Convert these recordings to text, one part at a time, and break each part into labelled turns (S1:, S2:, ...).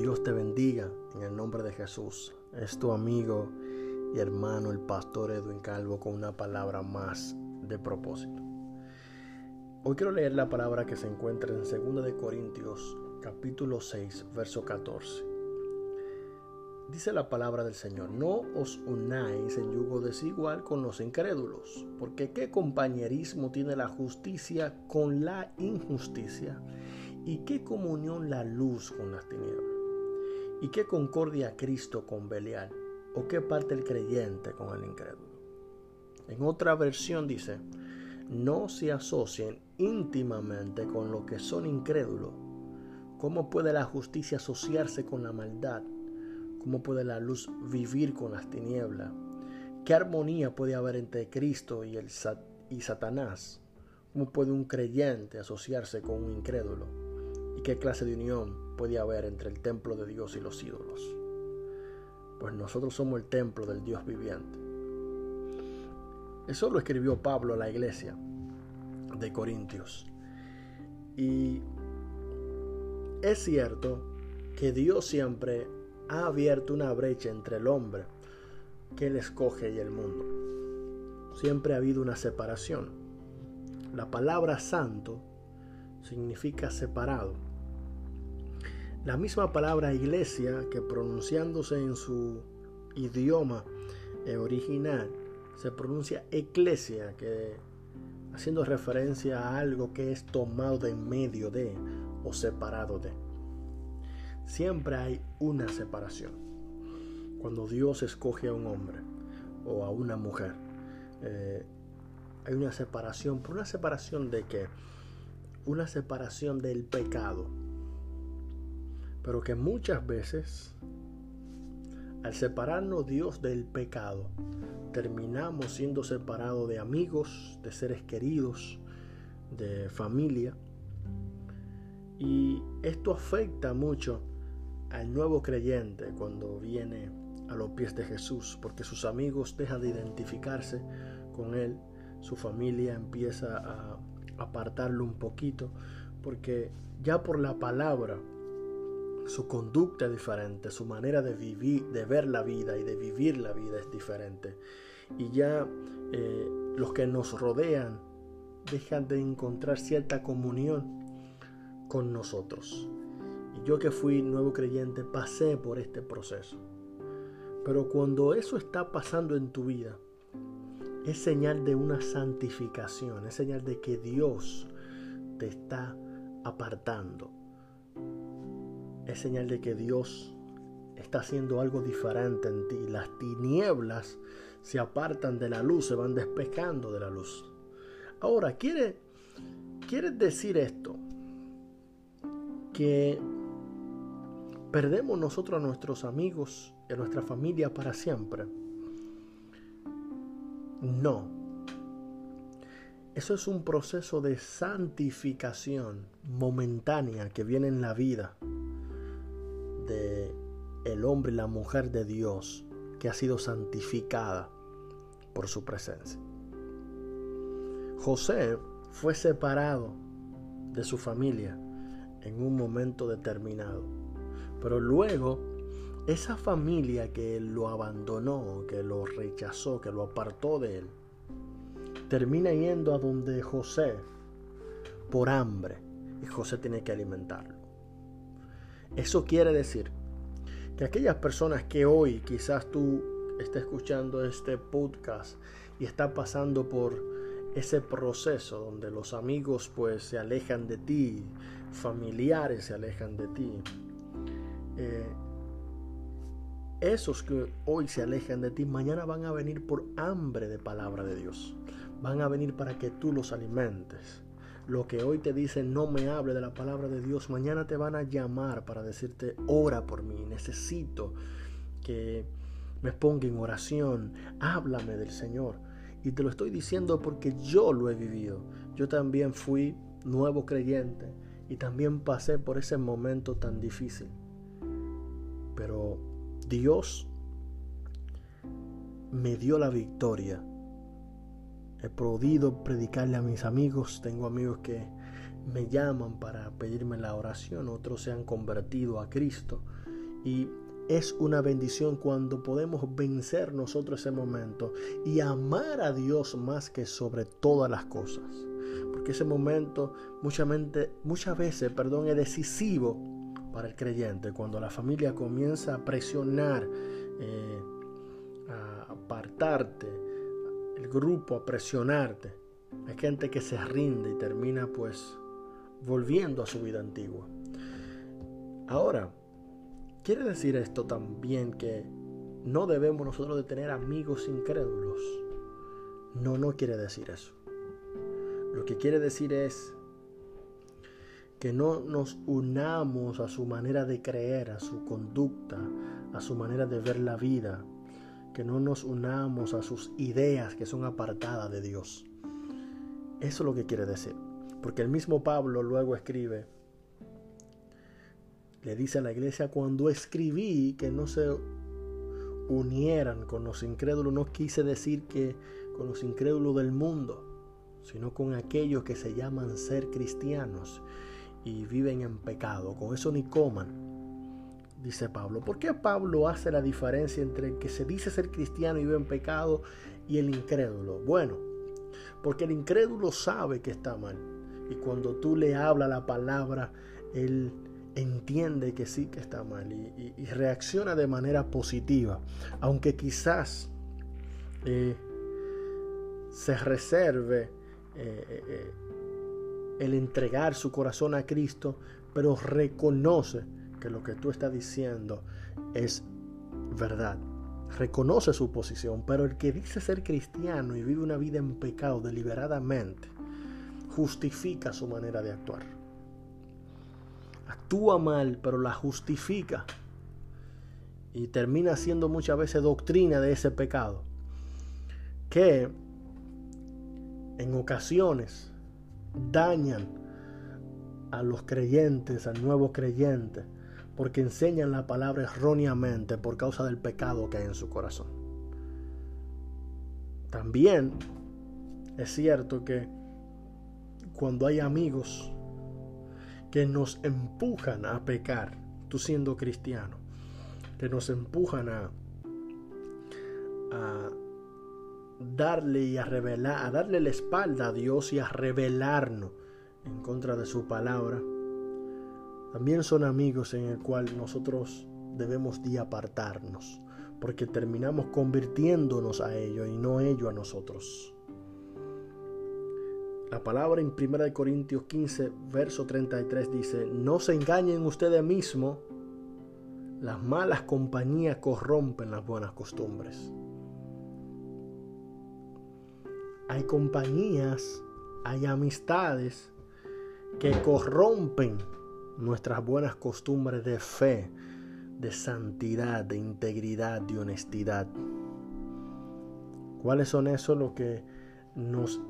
S1: Dios te bendiga en el nombre de Jesús. Es tu amigo y hermano el pastor Edwin Calvo con una palabra más de propósito. Hoy quiero leer la palabra que se encuentra en 2 de Corintios capítulo 6 verso 14. Dice la palabra del Señor, no os unáis en yugo desigual con los incrédulos, porque qué compañerismo tiene la justicia con la injusticia, y qué comunión la luz con las tinieblas, y qué concordia Cristo con Belial, o qué parte el creyente con el incrédulo. En otra versión dice, no se asocien íntimamente con lo que son incrédulos. ¿Cómo puede la justicia asociarse con la maldad? ¿Cómo puede la luz vivir con las tinieblas? ¿Qué armonía puede haber entre Cristo y Satanás? ¿Cómo puede un creyente asociarse con un incrédulo? ¿Y qué clase de unión puede haber entre el templo de Dios y los ídolos? Pues nosotros somos el templo del Dios viviente. Eso lo escribió Pablo a la iglesia de Corintios. Y es cierto que Dios siempre ha abierto una brecha entre el hombre que él escoge y el mundo. Siempre ha habido una separación. La palabra santo significa separado. La misma palabra iglesia que pronunciándose en su idioma original se pronuncia eclesia, que haciendo referencia a algo que es tomado de en medio de o separado de siempre hay una separación. Cuando Dios escoge a un hombre o a una mujer, eh, hay una separación. ¿Por una separación de qué? Una separación del pecado. Pero que muchas veces, al separarnos Dios del pecado, terminamos siendo separados de amigos, de seres queridos, de familia. Y esto afecta mucho al nuevo creyente cuando viene a los pies de Jesús, porque sus amigos dejan de identificarse con él, su familia empieza a apartarlo un poquito, porque ya por la palabra su conducta es diferente, su manera de vivir, de ver la vida y de vivir la vida es diferente. Y ya eh, los que nos rodean dejan de encontrar cierta comunión con nosotros. Y yo que fui nuevo creyente pasé por este proceso. Pero cuando eso está pasando en tu vida, es señal de una santificación, es señal de que Dios te está apartando. Es señal de que Dios está haciendo algo diferente en ti. Las tinieblas se apartan de la luz, se van despejando de la luz. Ahora, ¿quiere, quiere decir esto? Que ¿Perdemos nosotros a nuestros amigos y a nuestra familia para siempre? No. Eso es un proceso de santificación momentánea que viene en la vida el hombre y la mujer de Dios que ha sido santificada por su presencia. José fue separado de su familia en un momento determinado pero luego, esa familia que lo abandonó, que lo rechazó, que lo apartó de él, termina yendo a donde José por hambre y José tiene que alimentarlo. Eso quiere decir que aquellas personas que hoy quizás tú estés escuchando este podcast y está pasando por ese proceso donde los amigos pues se alejan de ti, familiares se alejan de ti, eh, esos que hoy se alejan de ti, mañana van a venir por hambre de palabra de Dios. Van a venir para que tú los alimentes. Lo que hoy te dicen, no me hable de la palabra de Dios, mañana te van a llamar para decirte, ora por mí, necesito que me ponga en oración, háblame del Señor. Y te lo estoy diciendo porque yo lo he vivido. Yo también fui nuevo creyente y también pasé por ese momento tan difícil. Pero Dios me dio la victoria. He podido predicarle a mis amigos. Tengo amigos que me llaman para pedirme la oración. Otros se han convertido a Cristo. Y es una bendición cuando podemos vencer nosotros ese momento y amar a Dios más que sobre todas las cosas. Porque ese momento muchas, muchas veces perdón, es decisivo para el creyente. Cuando la familia comienza a presionar, eh, a apartarte, el grupo a presionarte, hay gente que se rinde y termina pues volviendo a su vida antigua. Ahora, ¿Quiere decir esto también que no debemos nosotros de tener amigos incrédulos? No, no quiere decir eso. Lo que quiere decir es que no nos unamos a su manera de creer, a su conducta, a su manera de ver la vida, que no nos unamos a sus ideas que son apartadas de Dios. Eso es lo que quiere decir. Porque el mismo Pablo luego escribe le dice a la iglesia, cuando escribí que no se unieran con los incrédulos, no quise decir que con los incrédulos del mundo, sino con aquellos que se llaman ser cristianos y viven en pecado. Con eso ni coman, dice Pablo. ¿Por qué Pablo hace la diferencia entre el que se dice ser cristiano y vive en pecado y el incrédulo? Bueno, porque el incrédulo sabe que está mal. Y cuando tú le hablas la palabra, él entiende que sí que está mal y, reacciona de manera positiva, aunque quizás eh, se reserve eh, eh, el entregar su corazón a Cristo, pero reconoce que lo que tú estás diciendo es verdad. Reconoce su posición, pero el que dice ser cristiano y vive una vida en pecado deliberadamente, justifica su manera de actuar actúa mal, pero la justifica. Y termina siendo muchas veces doctrina de ese pecado. Que en ocasiones dañan a los creyentes, al nuevo creyente, porque enseñan la palabra erróneamente por causa del pecado que hay en su corazón. También es cierto que cuando hay amigos que nos empujan a pecar, tú siendo cristiano, que nos empujan a, darle y a revelar, a darle la espalda a Dios y a revelarnos en contra de su palabra, también son amigos en el cual nosotros debemos de apartarnos, porque terminamos convirtiéndonos a ellos y no ellos a nosotros. La palabra en 1 Corintios 15, verso 33 dice, no se engañen ustedes mismos, las malas compañías corrompen las buenas costumbres. Hay compañías, hay amistades que corrompen nuestras buenas costumbres de fe, de santidad, de integridad, de honestidad. ¿Cuáles son esos lo que nos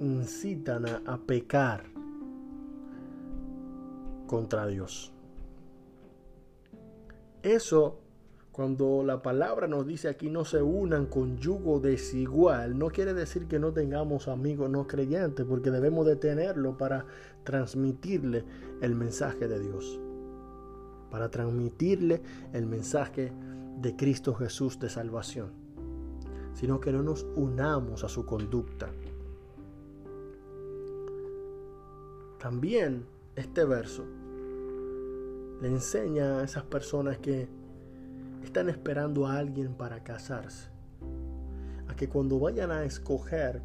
S1: incitan a, pecar contra Dios. Eso, cuando la palabra nos dice aquí no se unan con yugo desigual, no quiere decir que no tengamos amigos no creyentes, porque debemos de tenerlo para transmitirle el mensaje de Dios, para transmitirle el mensaje de Cristo Jesús de salvación, sino que no nos unamos a su conducta. También este verso le enseña a esas personas que están esperando a alguien para casarse, a que cuando vayan a escoger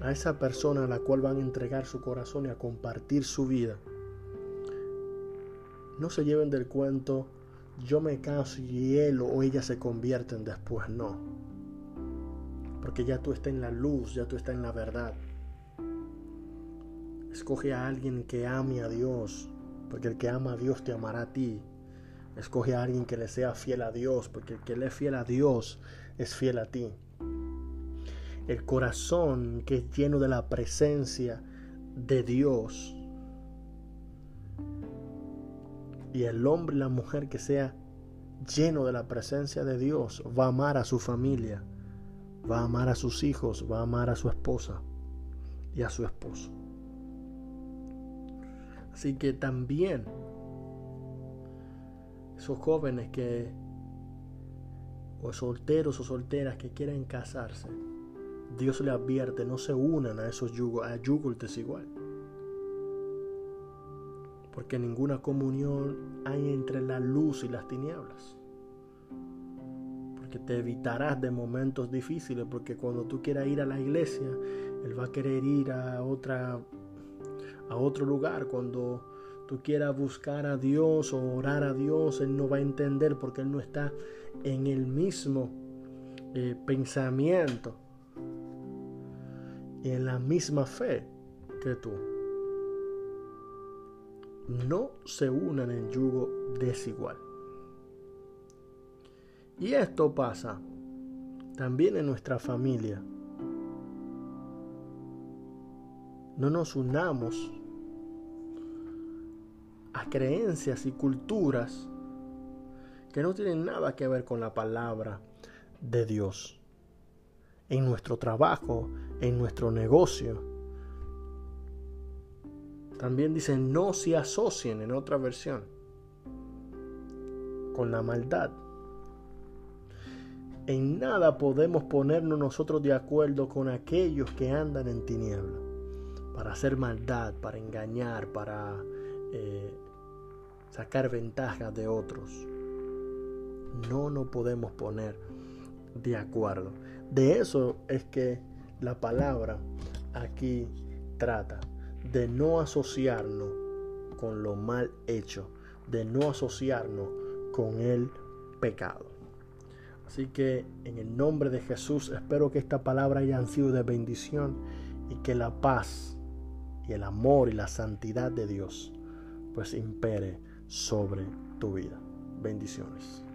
S1: a esa persona a la cual van a entregar su corazón y a compartir su vida, no se lleven del cuento yo me caso y él o ella se convierten después, no. Porque ya tú estás en la luz, ya tú estás en la verdad. Escoge a alguien que ame a Dios, porque el que ama a Dios te amará a ti. Escoge a alguien que le sea fiel a Dios, porque el que le es fiel a Dios es fiel a ti. El corazón que es lleno de la presencia de Dios. Y el hombre y la mujer que sea lleno de la presencia de Dios va a amar a su familia, va a amar a sus hijos, va a amar a su esposa y a su esposo. Así que también esos jóvenes que, o solteros o solteras que quieren casarse, Dios le advierte, no se unan a esos yugos, a yugos desigual. Porque ninguna comunión hay entre la luz y las tinieblas. Porque te evitarás de momentos difíciles, porque cuando tú quieras ir a la iglesia, Él va a querer ir a otra a otro lugar. Cuando tú quieras buscar a Dios o orar a Dios, Él no va a entender porque Él no está en el mismo eh, pensamiento y en la misma fe que tú. No se unan en yugo desigual. Y esto pasa también en nuestra familia. No nos unamos a creencias y culturas que no tienen nada que ver con la palabra de Dios. En nuestro trabajo, en nuestro negocio. También dice no se asocien en otra versión con la maldad. En nada podemos ponernos nosotros de acuerdo con aquellos que andan en tiniebla para hacer maldad, para engañar, para eh, sacar ventajas de otros. No nos podemos poner de acuerdo. De eso es que la palabra aquí trata, de no asociarnos con lo mal hecho, de no asociarnos con el pecado. Así que en el nombre de Jesús espero que esta palabra haya sido de bendición y que la paz y el amor y la santidad de Dios pues impere sobre tu vida. Bendiciones.